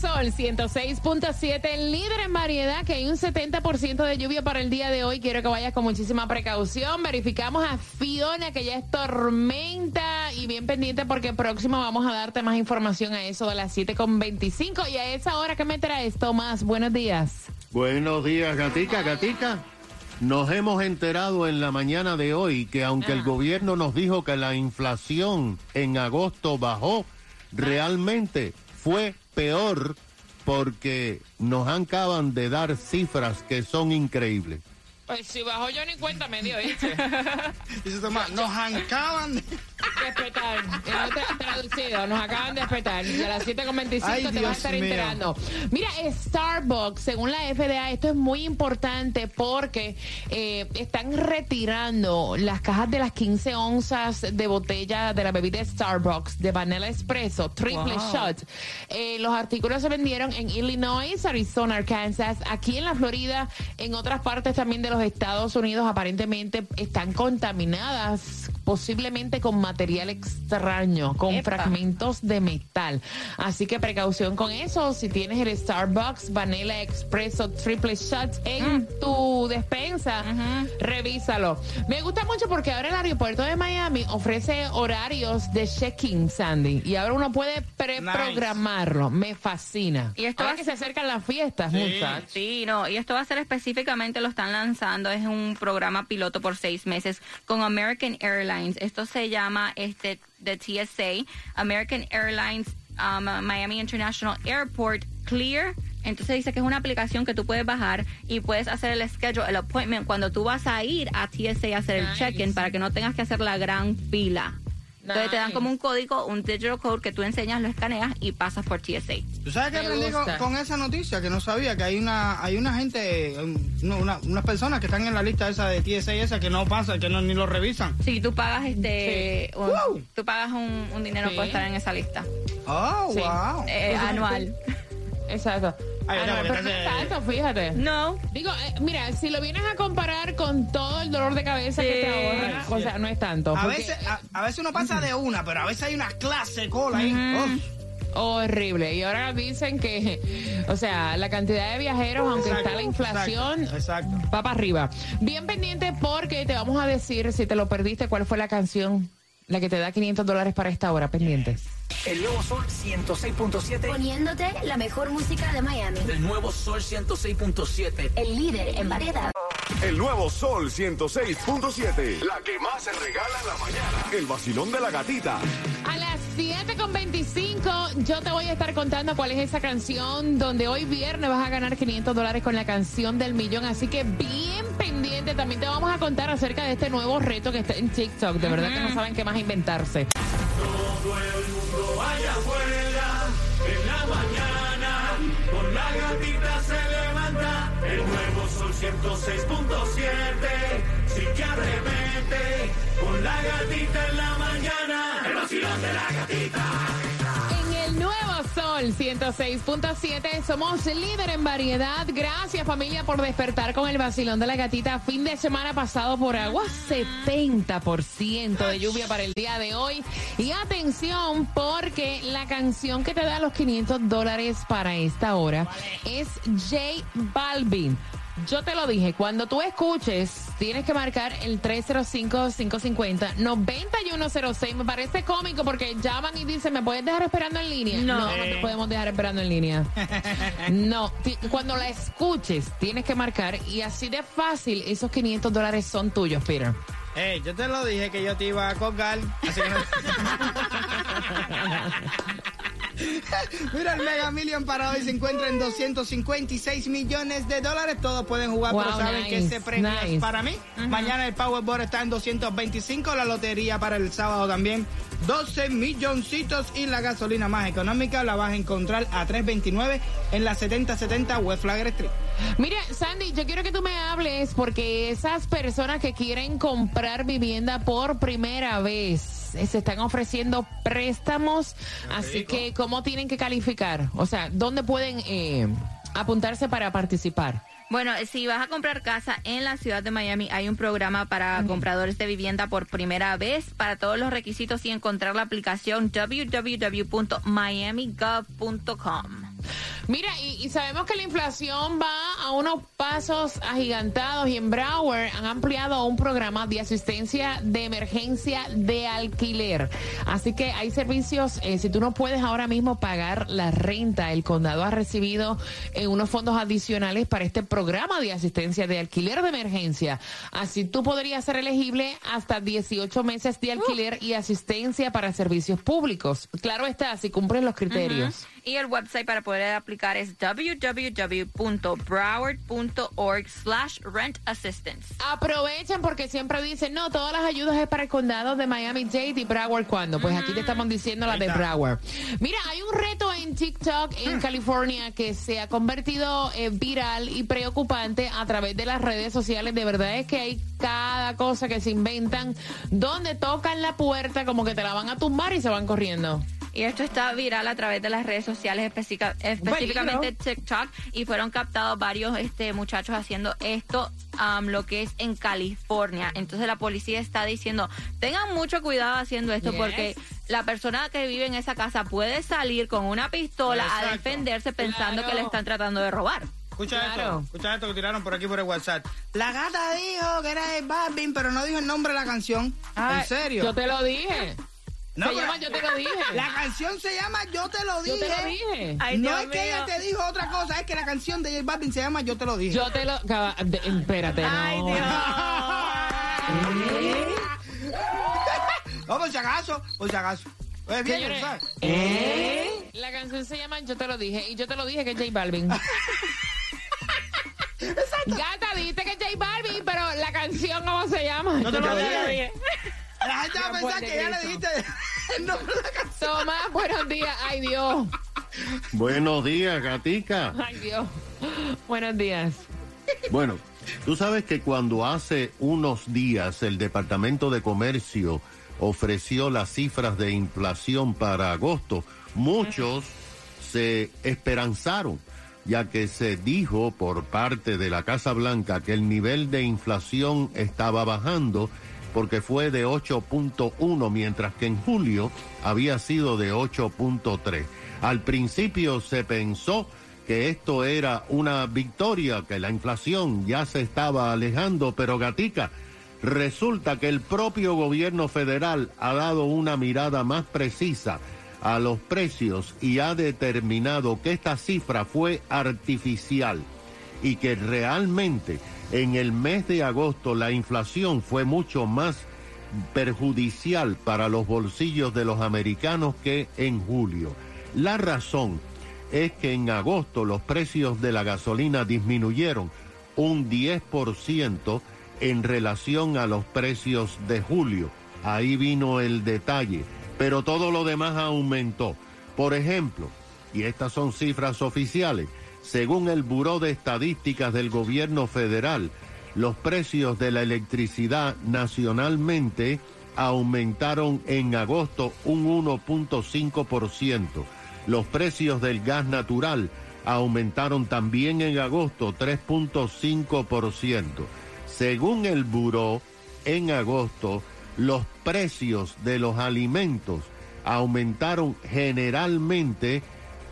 Sol 106.7, líder en variedad, que hay un 70% de lluvia para el día de hoy. Quiero que vayas con muchísima precaución. Verificamos a Fiona, que ya es tormenta, y bien pendiente porque próximo vamos a darte más información a eso de las 7.25. Y a esa hora que me traes, Tomás, buenos días. Buenos días, gatica, gatica. Nos hemos enterado en la mañana de hoy que aunque el gobierno nos dijo que la inflación en agosto bajó, realmente fue peor porque nos acaban de dar cifras que son increíbles. Pues si bajó yo ni cuenta me dio, ¿viste? Dice Tomás, nos acaban de... despertar. En traducido, nos acaban de despertar. Y a las 7.25 te vas a estar enterando. Mira, Starbucks, según la FDA, esto es muy importante porque eh, están retirando las cajas de las 15 onzas de botella de la bebida Starbucks de Vanilla Espresso, triple shot. Eh, los artículos se vendieron en Illinois, Arizona, Arkansas, aquí en la Florida, en otras partes también de los Estados Unidos aparentemente están contaminadas posiblemente con material extraño, con fragmentos de metal. Así que precaución con eso. Si tienes el Starbucks Vanilla Expresso Triple Shot en mm. tu despensa, revísalo. Me gusta mucho porque ahora el aeropuerto de Miami ofrece horarios de check-in, Sandy. Y ahora uno puede preprogramarlo. Me fascina. Y esto ahora que se acercan las fiestas, sí. Sí, no. Y esto va a ser específicamente, lo están lanzando, es un programa piloto por seis meses con American Airlines esto se llama este de TSA, American Airlines um, Miami International Airport Clear. Entonces dice que es una aplicación que tú puedes bajar y puedes hacer el schedule, el appointment cuando tú vas a ir a TSA a hacer el check-in para que no tengas que hacer la gran fila. Entonces te dan como un código, un digital code que tú enseñas, lo escaneas y pasas por TSA. ¿Tú sabes qué aprendí con, esa noticia? Que no sabía que hay una hay una gente, una, unas personas que están en la lista esa de TSA esa que no pasa, que no, ni lo revisan. Sí, tú pagas este, tú pagas un, dinero por estar en esa lista. Oh, wow. Eh, anual. Exacto. Ah, no, pero no es tanto, fíjate. No. Digo, eh, mira, si lo vienes a comparar con todo el dolor de cabeza que te ahorra, o sea, no es tanto. A, veces, a, veces uno pasa de una, pero a veces hay una clase cola ahí. Horrible. Y ahora dicen que, o sea, la cantidad de viajeros, aunque está la inflación, exacto, va para arriba. Bien pendiente porque te vamos a decir, si te lo perdiste, cuál fue la canción, la que te da 500 dólares para esta hora, pendientes. El nuevo Sol 106.7. Poniéndote la mejor música de Miami. El nuevo Sol 106.7. El líder en variedad. El nuevo Sol 106.7. La que más se regala en la mañana. El vacilón de la gatita. A las 7.25 yo te voy a estar contando cuál es esa canción donde hoy viernes vas a ganar 500 dólares con la canción del millón. Así que bien pendiente. También te vamos a contar acerca de este nuevo reto que está en TikTok. De verdad que no saben qué más inventarse. Todo el mundo allá afuera, en la mañana, con la gatita se levanta, el nuevo sol 106.7, sí que arremete, con la gatita en la mañana, el vacilón de la gatita. 106.7. Somos líder en variedad. Gracias familia por despertar con el vacilón de la gatita. Fin de semana pasado por agua. 70% de lluvia para el día de hoy. Y atención porque la canción que te da los 500 dólares para esta hora es J Balvin. Yo te lo dije, cuando tú escuches, tienes que marcar el 305-550-9106. Me parece cómico porque llaman y dicen, ¿me puedes dejar esperando en línea? No, no, te podemos dejar esperando en línea. no, cuando la escuches, tienes que marcar y así de fácil, esos 500 dólares son tuyos, Peter. Hey, yo te lo dije que yo te iba a colgar, así que no... Mira, el Mega Million para hoy se encuentra en 256 millones de dólares. Todos pueden jugar, pero saben que ese premio es para mí. Mañana el Powerball está en 225. La lotería para el sábado también. 12 milloncitos y la gasolina más económica la vas a encontrar a 3.29 en la 7070 West Flagler Street. Mira, Sandy, yo quiero que tú me hables porque esas personas que quieren comprar vivienda por primera vez se están ofreciendo préstamos. Así que, ¿cómo tienen que calificar? O sea, ¿dónde pueden eh, apuntarse para participar? Bueno, si vas a comprar casa en la ciudad de Miami, hay un programa para compradores de vivienda por primera vez. Para todos los requisitos y encontrar la aplicación www.miamigov.com. Mira, y, sabemos que la inflación va a unos pasos agigantados y en Broward han ampliado un programa de asistencia de emergencia de alquiler. Así que hay servicios, eh, si tú no puedes ahora mismo pagar la renta, el condado ha recibido eh, unos fondos adicionales para este programa de asistencia de alquiler de emergencia. Así tú podrías ser elegible hasta 18 meses de alquiler y asistencia para servicios públicos. Claro está, si cumplen los criterios. Y el website para poder aplicar es www.broward.org slash rent assistance. Aprovechen porque siempre dicen, no, todas las ayudas es para el condado de Miami-Dade y Broward. ¿Cuándo? Pues aquí te estamos diciendo la de Broward. Mira, hay un reto en TikTok en California que se ha convertido en viral y preocupante a través de las redes sociales. De verdad es que hay cada cosa que se inventan donde tocan la puerta como que te la van a tumbar y se van corriendo. Y esto está viral a través de las redes sociales, específicamente TikTok, y fueron captados varios este, muchachos haciendo esto, lo que es en California. Entonces la policía está diciendo, tengan mucho cuidado haciendo esto porque la persona que vive en esa casa puede salir con una pistola a defenderse pensando que le están tratando de robar. Escucha esto, escucha esto que tiraron por aquí por el WhatsApp. La gata dijo que era el Barbie, pero no dijo el nombre de la canción. ¿En serio? Yo te lo dije. No, se llama Yo te lo dije. La canción se llama Yo te lo dije. Yo te lo dije. no es que ella te dijo otra cosa, es que la canción de J Balvin se llama Yo te lo dije. Yo te lo. espérate, Ay, no. Dios. no, por si acaso, por si acaso. Pues bien, Señores, ¿sabes? ¿Eh? La canción se llama Yo te lo dije y yo te lo dije que es J Balvin. Gata, dijiste que es J Balvin, pero la canción, ¿cómo se llama? Yo te lo dije. La gente va a pensar que ya le dijiste el nombre de la canción. Tomás, buenos días. Ay, Dios. Buenos días, gatica. Ay, Dios. Buenos días. Bueno, tú sabes que cuando hace unos días el Departamento de Comercio ofreció las cifras de inflación para agosto, muchos se esperanzaron, ya que se dijo por parte de la Casa Blanca que el nivel de inflación estaba bajando porque fue de 8.1, mientras que en julio había sido de 8.3. Al principio se pensó que esto era una victoria, que la inflación ya se estaba alejando, pero gatica, resulta que el propio gobierno federal ha dado una mirada más precisa a los precios y ha determinado que esta cifra fue artificial y que realmente en el mes de agosto la inflación fue mucho más perjudicial para los bolsillos de los americanos que en julio. La razón es que en agosto los precios de la gasolina disminuyeron un 10% en relación a los precios de julio. Ahí vino el detalle, pero todo lo demás aumentó. Por ejemplo, y estas son cifras oficiales, según el Buró de Estadísticas del Gobierno Federal, los precios de la electricidad nacionalmente aumentaron en agosto un 1.5%. Los precios del gas natural aumentaron también en agosto 3.5%. Según el Buró, en agosto los precios de los alimentos aumentaron generalmente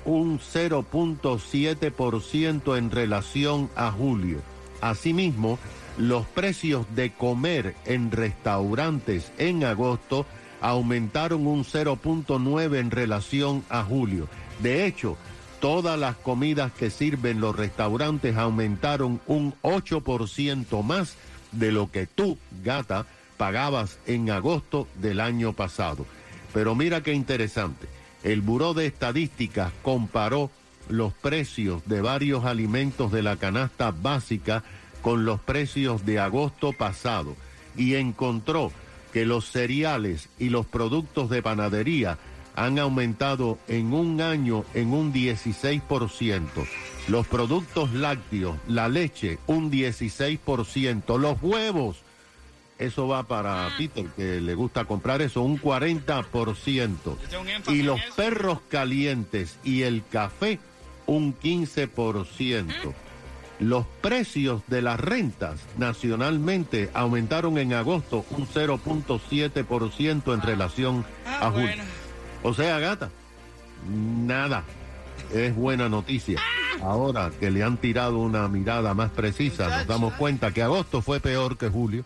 un 0.7% en relación a julio. Asimismo, los precios de comer en restaurantes en agosto aumentaron un 0.9 en relación a julio. De hecho, todas las comidas que sirven los restaurantes aumentaron un 8% más de lo que tú, gata, pagabas en agosto del año pasado. Pero mira qué interesante. El Buró de Estadísticas comparó los precios de varios alimentos de la canasta básica con los precios de agosto pasado y encontró que los cereales y los productos de panadería han aumentado en un año en un 16%, los productos lácteos, la leche un 16%, los huevos eso va para Peter, que le gusta comprar eso, un 40%. Y los perros calientes y el café, un 15%. Los precios de las rentas nacionalmente aumentaron en agosto un 0.7% en relación a julio. O sea, gata, nada. Es buena noticia. Ahora que le han tirado una mirada más precisa, nos damos cuenta que agosto fue peor que julio.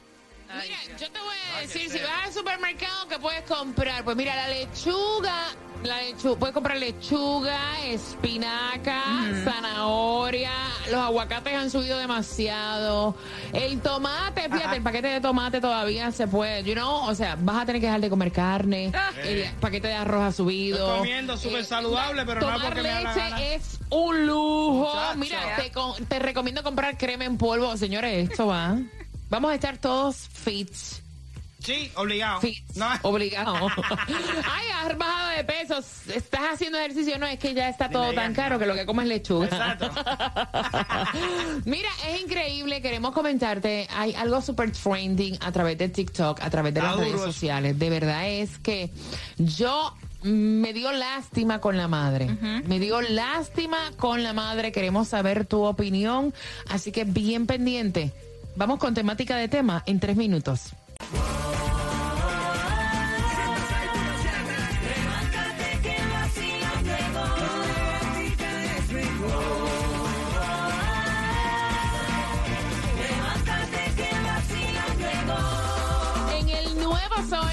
Mira, yo te voy a decir, si vas al supermercado, ¿qué puedes comprar? Pues mira, la lechuga, la lechuga, puedes comprar lechuga, espinaca, zanahoria, los aguacates han subido demasiado, el tomate, fíjate, el paquete de tomate todavía se puede, you know, o sea, vas a tener que dejar de comer carne, Ah. el paquete de arroz ha subido. Estoy comiendo súper saludable, pero no tomar porque me da la leche gana. es un lujo. Mira, te, te recomiendo comprar crema en polvo. Señores, esto va. Vamos a estar todos fit. Sí, obligado. Fit. No, Obligado. Ay, has bajado de pesos. Estás haciendo ejercicio. No, es que ya está todo tan caro que lo que comes es lechuga. Exacto. Mira, es increíble. Queremos comentarte. Hay algo super trending a través de TikTok, a través de las redes sociales. De verdad es que yo me dio lástima con la madre. Me dio lástima con la madre. Queremos saber tu opinión. Así que bien pendiente. Vamos con temática de tema en tres minutos. En el nuevo Sol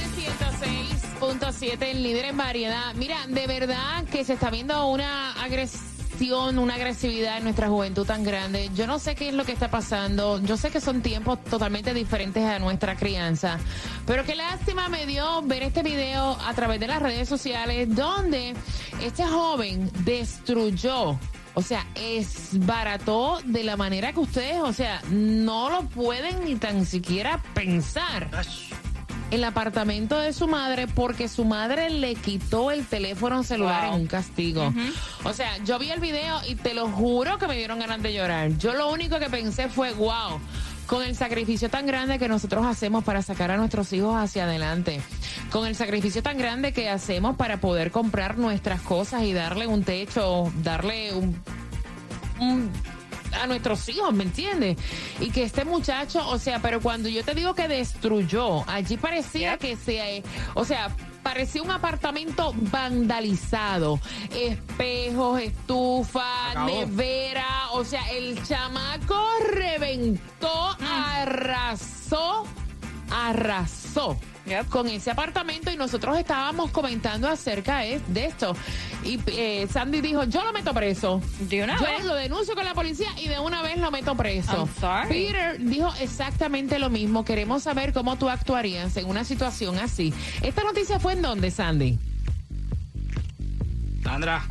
106.7, el líder en variedad. Mira, de verdad que se está viendo una agresión, una agresividad en nuestra juventud tan grande. Yo no sé qué es lo que está pasando. Yo sé que son tiempos totalmente diferentes a nuestra crianza. Pero qué lástima me dio ver este video a través de las redes sociales donde este joven destruyó o sea, es barato de la manera que ustedes, o sea, no lo pueden ni tan siquiera pensar. El apartamento de su madre porque su madre le quitó el teléfono celular Wow. en un castigo. O sea, yo vi el video y te lo juro que me dieron ganas de llorar. Yo lo único que pensé fue, wow, con el sacrificio tan grande que nosotros hacemos para sacar a nuestros hijos hacia adelante, con el sacrificio tan grande que hacemos para poder comprar nuestras cosas y darle un techo, darle un, un- a nuestros hijos, ¿me entiendes? Y que este muchacho, o sea, pero cuando yo te digo que destruyó, allí parecía que se, o sea, parecía un apartamento vandalizado, espejos, estufa, Acabó. nevera, o sea, el chamaco reventó, arrasó, arrasó Yep. con ese apartamento y nosotros estábamos comentando acerca de, de esto. Y eh, Sandy dijo, yo lo meto preso. De una yo vez. lo denuncio con la policía y de una vez lo meto preso. I'm sorry. Peter dijo exactamente lo mismo. Queremos saber cómo tú actuarías en una situación así. ¿Esta noticia fue en dónde, Sandy? Sandra.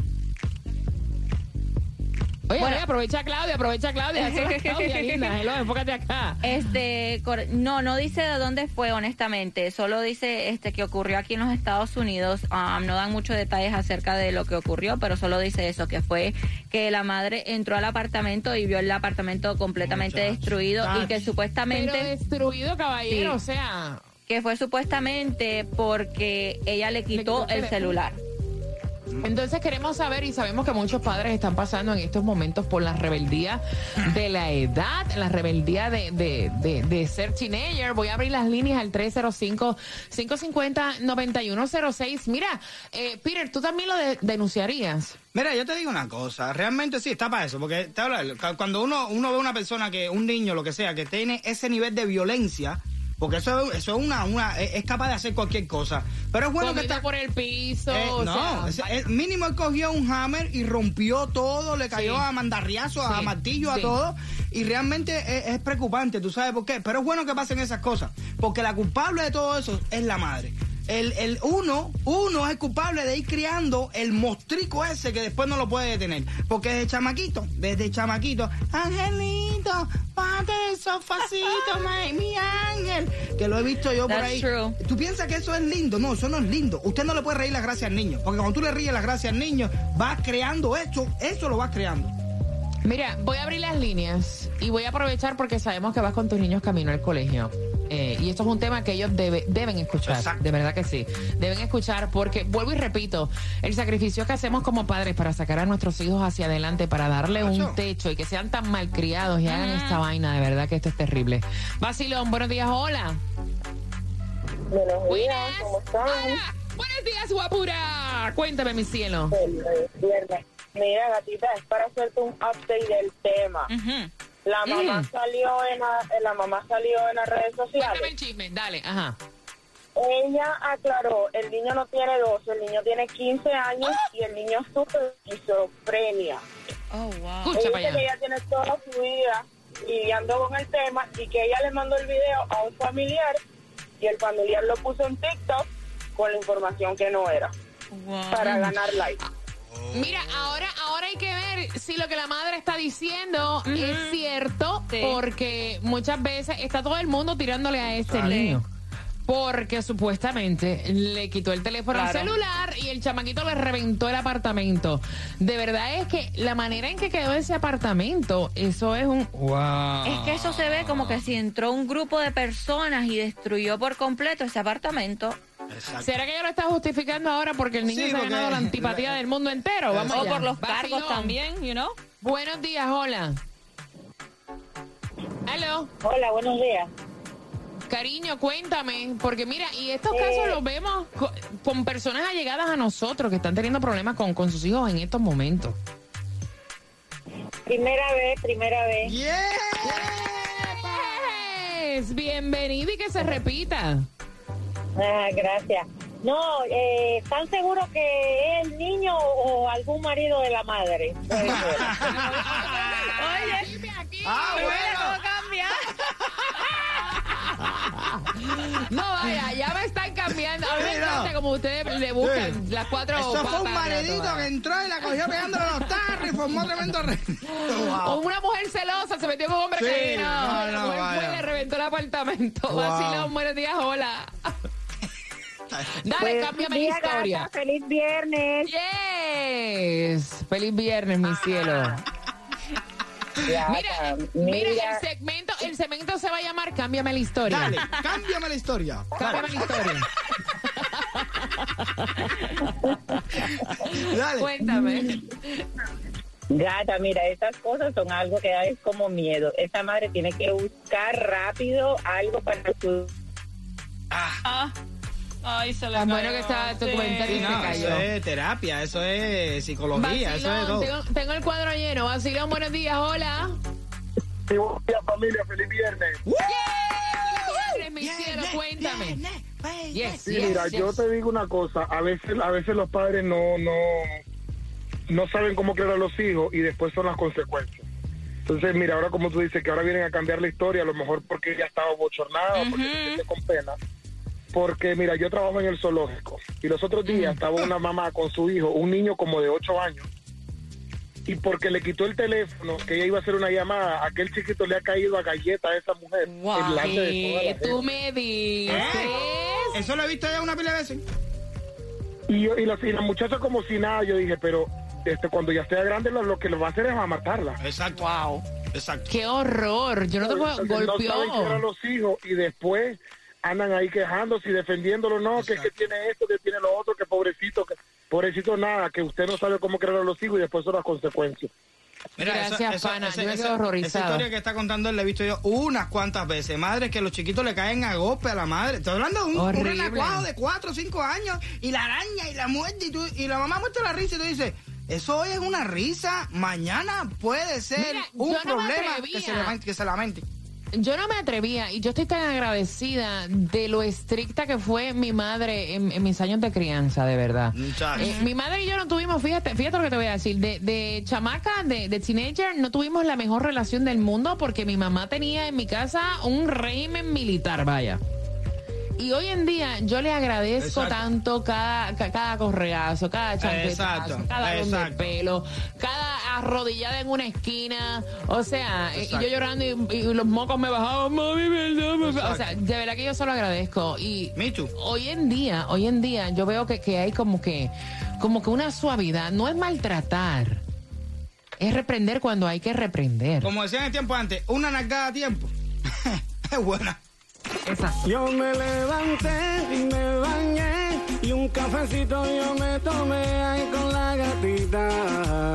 Oye, Bueno. oye, aprovecha a Claudia, aprovecha a Claudia. Eso es Claudia, linda. Hello, enfócate acá. Este, cor- no, no dice de dónde fue, honestamente. Solo dice este que ocurrió aquí en los Estados Unidos. Um, no dan muchos detalles acerca de lo que ocurrió, pero solo dice eso, que fue que la madre entró al apartamento y vio el apartamento completamente Muchacho, destruido y que muchacho. Pero supuestamente destruido, caballero, Sí. o sea... que fue supuestamente porque ella le quitó, quitó el el celular. Entonces queremos saber y sabemos que muchos padres están pasando en estos momentos por la rebeldía de la edad, la rebeldía de, de, de, de ser teenager. Voy a abrir las líneas al 305-550-9106. Mira, eh, Peter, tú también lo de- denunciarías. Mira, yo te digo una cosa, realmente sí está para eso, porque te cu- cuando uno, uno ve una persona que, un niño, lo que sea, que tiene ese nivel de violencia, porque eso, eso es una, una, es capaz de hacer cualquier cosa. Pero es bueno que está. por el piso. Eh, o no, sea, es- es- mínimo él cogió un hammer y rompió todo, le cayó Sí. a mandarriazo, a martillo, sí. a todo. Y realmente es, es preocupante, ¿tú sabes por qué? Pero es bueno que pasen esas cosas, porque la culpable de todo eso es la madre. El, el uno, uno es el culpable de ir criando el mostrico ese que después no lo puede detener. Porque desde chamaquito, desde chamaquito, Angelito, bájate del sofacito, mi ángel. Que lo he visto yo por That's ahí. true. ¿Tú piensas que eso es lindo? No, eso no es lindo. Usted no le puede reír las gracias al niño. Porque cuando tú le ríes las gracias al niño, vas creando esto, eso lo vas creando. Mira, voy a abrir las líneas y voy a aprovechar porque sabemos que vas con tus niños camino al colegio. Eh, y esto es un tema que ellos deben escuchar, de verdad que sí. Deben escuchar porque, vuelvo y repito, el sacrificio que hacemos como padres para sacar a nuestros hijos hacia adelante, para darle un techo y que sean tan malcriados y hagan esta vaina, de verdad que esto es terrible. Basilón, buenos días, hola. Buenos días, ¿cómo están? Buenos días, guapura. Cuéntame, mi cielo. Mira, gatita, es para hacerte un update del tema. La mamá mm. salió en la, mamá salió en las redes sociales. Cuéntame el chisme, dale, ajá. Ella aclaró, el niño no tiene 12, el niño tiene 15 años ¡Ah! y el niño sufre esquizofrenia. Oh, wow. Escucha ella dice que ella tiene toda su vida lidiando con el tema y que ella le mandó el video a un familiar y el familiar lo puso en TikTok con la información que no era para ganar like. Mira, ahora, ahora hay que ver si lo que la madre está diciendo es cierto, porque muchas veces está todo el mundo tirándole a este niño. Porque supuestamente le quitó el teléfono al celular y el chamaquito le reventó el apartamento. De verdad es que la manera en que quedó ese apartamento, eso es un wow. Es que eso se ve como que si entró un grupo de personas y destruyó por completo ese apartamento. ¿Será que ella lo está justificando ahora porque el niño se ha ganado la antipatía del mundo entero? Vamos o por los cargos también, you know. Buenos días, hola. Hello. Hola, buenos días. Cariño, cuéntame, porque mira, y estos casos eh. los vemos con, personas allegadas a nosotros que están teniendo problemas con, con sus hijos en estos momentos. Primera vez, primera vez. Yes. Bienvenido y que se repita. Ah, gracias. No, eh, ¿están seguros que es el niño o algún marido de la madre? Oye, ah, bueno. cambiar. No, vaya, ya me están cambiando. A mí como ustedes le buscan las cuatro Eso fue un maridito que entró y la cogió pegándole a los tarros y formó tremendo re... O una mujer celosa se metió con un hombre que no. no, no fue y le reventó el apartamento. Wow. Vacilón, buenos días, hola. Dale, pues, cámbiame la historia. feliz viernes. Yes. Feliz viernes, mi cielo. mira, mira, el segmento, el segmento se va a llamar Cámbiame la historia. Dale, cámbiame la historia. Cámbiame la historia. Dale. Cuéntame. Gata, mira, estas cosas son algo que da es como miedo. Esta madre tiene que buscar rápido algo para su... Ah. ah. Ay, se le bueno que está tu comentario Eso es terapia, eso es psicología, eso es todo. Tengo, el cuadro lleno. Basilón, buenos días, hola. Sí, buenos días, familia. Feliz viernes. Mi cielo, cuéntame. sí, mira, yo te digo una cosa. A veces, a veces los padres no, no, no saben cómo crear a los hijos y después son las consecuencias. Entonces, mira, ahora como tú dices que ahora vienen a cambiar la historia, a lo mejor porque ella estaba bochornada, porque se siente con pena porque mira, yo trabajo en el zoológico y los otros días estaba una mamá con su hijo, un niño como de 8 años, y porque le quitó el teléfono, que ella iba a hacer una llamada, aquel chiquito le ha caído a galleta a esa mujer. Wow. De tú me dices? Eso lo he visto ya una pila de veces. Y, y, la, y la muchacha como si nada, yo dije, pero este cuando ya esté grande lo, que lo va a hacer es a matarla. Exacto. Wow. Exacto. Qué horror. Yo no te puedo golpear. No los hijos y después andan ahí quejándose y defendiéndolo, no, que, que tiene esto, que tiene lo otro, que pobrecito, que pobrecito nada, que usted no sabe cómo crear a los hijos y después son las consecuencias. Gracias, pana. yo esa, horrorizado. Esa historia que está contando le he visto yo unas cuantas veces. Madre, que los chiquitos le caen a golpe a la madre. Estoy hablando de un, un renacuajo de 4 o 5 años y la araña y la muerte y, tú, y la mamá muestra la risa y tú dices, eso hoy es una risa, mañana puede ser un problema que se, lamente, que se lamente yo no me atrevía y yo estoy tan agradecida de lo estricta que fue mi madre en, mis años de crianza, de verdad. Eh, mi madre y yo no tuvimos, fíjate, fíjate lo que te voy a decir, de, de chamaca, de, de teenager, no tuvimos la mejor relación del mundo porque mi mamá tenía en mi casa un régimen militar, vaya. Y hoy en día yo le agradezco tanto cada, cada correazo, cada chancletazo, cada de pelo, cada arrodillada en una esquina. O sea, y yo llorando y, los mocos me bajaban, mami, O sea, de verdad que yo solo agradezco. Y hoy en día, hoy en día yo veo que, que hay como que, como que una suavidad. No es maltratar. Es reprender cuando hay que reprender. Como decían el tiempo antes, una nalgada a tiempo. es buena. Esa. Yo me levanté y me bañé y un cafecito yo me tomé ahí con la gatita.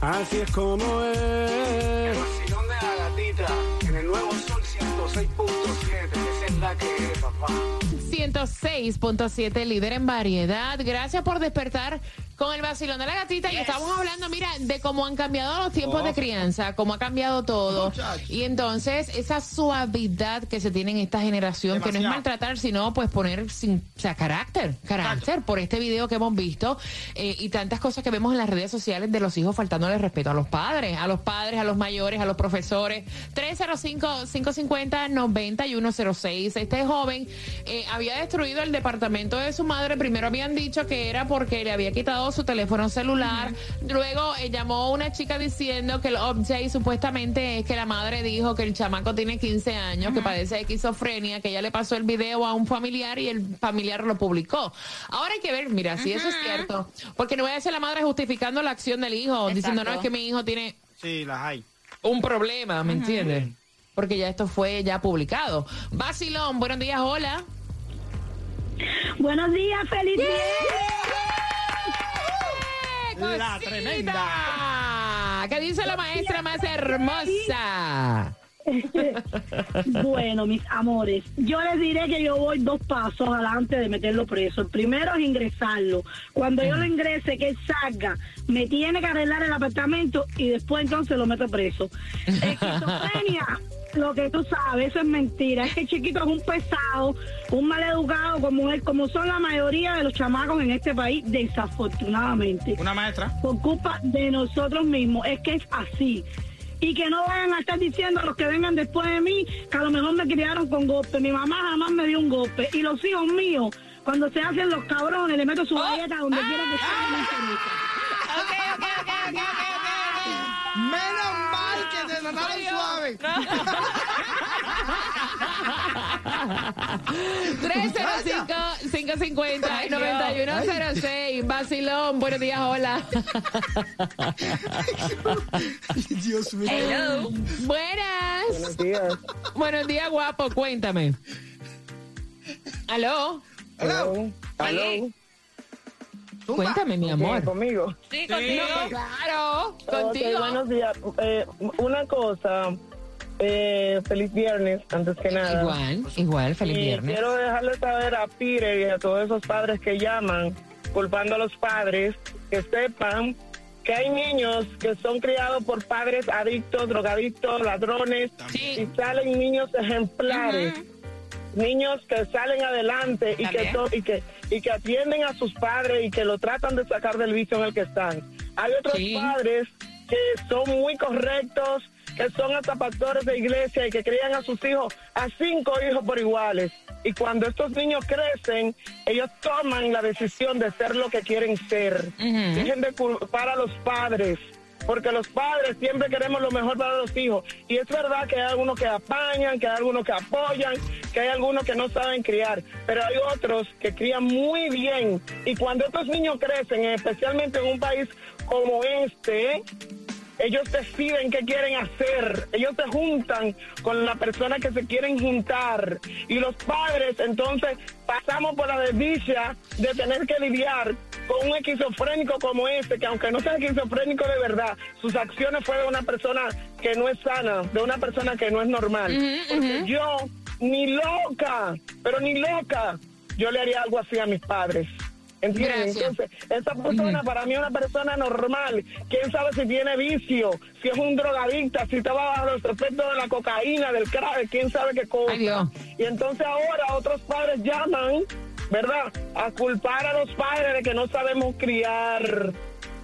Así es como es. El vacilón de la gatita en el nuevo Sol 106.7. Esa es la que es, papá. 106.7, líder en variedad. Gracias por despertar con el vacilón de la gatita. Y estamos hablando, mira, de cómo han cambiado los tiempos de crianza, cómo ha cambiado todo. Y entonces, esa suavidad que se tiene en esta generación, que no es maltratar, sino pues poner sin, o sea, carácter, carácter, por este video que hemos visto eh, y tantas cosas que vemos en las redes sociales de los hijos faltándole respeto a los padres, a los padres, a los mayores, a los profesores. 305-550-9106. Este joven eh, había destruido el departamento de su madre. Primero habían dicho que era porque le había quitado su teléfono celular. Luego eh, llamó una chica diciendo que el update supuestamente es que la madre dijo que el chamaco tiene 15 años, que padece de esquizofrenia, que ella le pasó el video a un familiar y el familiar lo publicó. Ahora hay que ver, mira, si eso es cierto. Porque no voy a decir la madre justificando la acción del hijo, diciendo, no, es que mi hijo tiene... Sí, las hay. Un problema, ¿me entiendes? Porque ya esto fue ya publicado. Basilón, buenos días, hola. Buenos días, feliz día. La tremenda. ¿Qué dice la maestra más hermosa? bueno, mis amores, yo les diré que yo voy dos pasos adelante de meterlo preso. El primero es ingresarlo. Cuando yo lo ingrese, que él salga, me tiene que arreglar el apartamento y después entonces lo meto preso. Esquizofrenia, lo que tú sabes, eso es mentira. Es que el chiquito es un pesado, un maleducado como él, como son la mayoría de los chamacos en este país, desafortunadamente. Una maestra. Por culpa de nosotros mismos. Es que es así. Y que no vayan a estar diciendo a los que vengan después de mí que a lo mejor me criaron con golpe. Mi mamá jamás me dio un golpe. Y los hijos míos, cuando se hacen los cabrones, le meto su galleta donde quiera que sea. no interesa. Ok, ok, ok, ok, ok. Menos mal que te trataron suave. 305-550-9106. Basilón, buenos días, hola. Dios mío. Hello. Buenas. Buenos días. Buenos días, guapo, cuéntame. ¿Aló? Hello. Aló. Cuéntame, mi amor. ¿Conmigo? Sí, contigo. claro, Ok, contigo. buenos días. Eh, una cosa. Eh, feliz viernes, antes que nada. Igual, igual, feliz y viernes. quiero dejarle saber a Peter y a todos esos padres que llaman culpando a los padres que sepan que hay niños que son criados por padres adictos, drogadictos, ladrones Sí. y salen niños ejemplares. Niños que salen adelante y que, y que y que atienden a sus padres y que lo tratan de sacar del vicio en el que están. Hay otros Sí. padres que son muy correctos, que son hasta pastores de iglesia y que crían a sus hijos, a cinco hijos por iguales. Y cuando estos niños crecen, ellos toman la decisión de ser lo que quieren ser. Dejen de culpar a los padres. Porque los padres siempre queremos lo mejor para los hijos. Y es verdad que hay algunos que apañan, que hay algunos que apoyan, que hay algunos que no saben criar. Pero hay otros que crían muy bien. Y cuando estos niños crecen, especialmente en un país como este, ellos deciden qué quieren hacer. Ellos se juntan con la persona que se quieren juntar. Y los padres, entonces, pasamos por la desdicha de tener que lidiar con un esquizofrénico como este, que aunque no sea esquizofrénico de verdad, sus acciones fueron de una persona que no es sana, de una persona que no es normal. Porque yo, ni loca, pero ni loca, yo le haría algo así a mis padres. ¿Entiendes? Entonces, esa persona para mí es una persona normal. ¿Quién sabe si tiene vicio? Si es un drogadicta, si estaba bajo los efectos de la cocaína, del crack, quién sabe qué cosa. Ay. Y entonces ahora otros padres llaman, ¿verdad? A culpar a los padres de que no sabemos criar.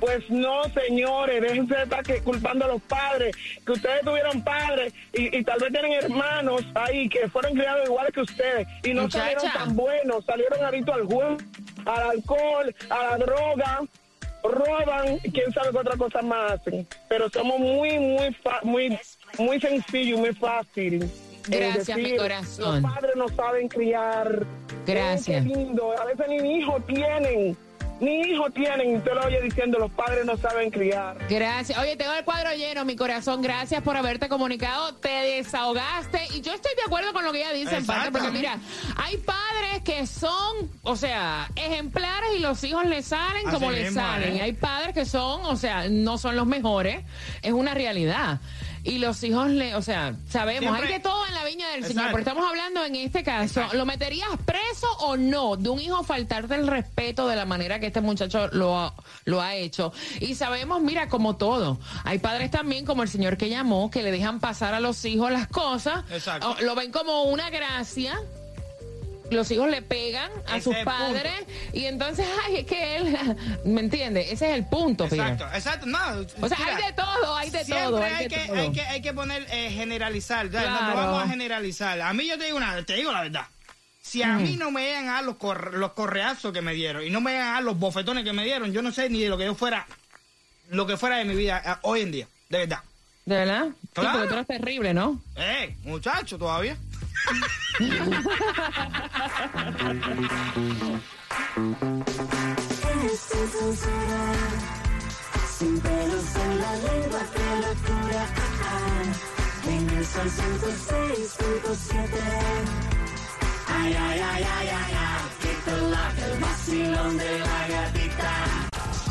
Pues no, señores, déjense de estar que- culpando a los padres, que ustedes tuvieron padres y, y tal vez tienen hermanos ahí que fueron criados igual que ustedes y no Muchacha. salieron tan buenos, salieron adictos al juego, al alcohol, a la droga, roban, quién sabe qué otra cosa más hacen. Pero somos muy, muy, fa- muy, muy sencillo, muy fácil. Gracias, mi decir, corazón. Los padres no saben criar. Gracias. Qué lindo. A veces ni hijos tienen. Ni hijo tienen, usted lo oye diciendo, los padres no saben criar. Gracias. Oye, tengo el cuadro lleno, mi corazón. Gracias por haberte comunicado. Te desahogaste. Y yo estoy de acuerdo con lo que ella dice, en parte, porque mira, hay padres que son, o sea, ejemplares y los hijos le salen como le salen. Y hay padres que son, o sea, no son los mejores. Es una realidad y los hijos le, o sea, sabemos, hay de todo en la viña del Señor, pero estamos hablando en este caso, ¿lo meterías preso o no? De un hijo faltarte el respeto de la manera que este muchacho lo ha, lo ha hecho. Y sabemos, mira, como todo, hay padres también, como el señor que llamó, que le dejan pasar a los hijos las cosas, lo ven como una gracia los hijos le pegan a sus padres y entonces, ay, es que él, ¿me entiende? Ese es el punto. Exacto, exacto. No, o sea, hay de todo, hay de todo. Hay, hay, que, hay, que, hay que poner, eh, generalizar. No, vamos a generalizar. A mí yo te digo una, te digo la verdad. Si a mí no me llegan a los, los correazos que me dieron y no me llegan a los bofetones que me dieron, yo no sé ni de lo que yo fuera, lo que fuera de mi vida eh, hoy en día, de verdad. ¿De verdad? Claro. Sí, porque tú eres terrible, ¿no? Eh, muchacho, todavía. Sin pelos en la lengua, qué locura. En el sol 106.7. Ay, ay, ay, ay, ay, ay. Que te el vacilón de la gatita.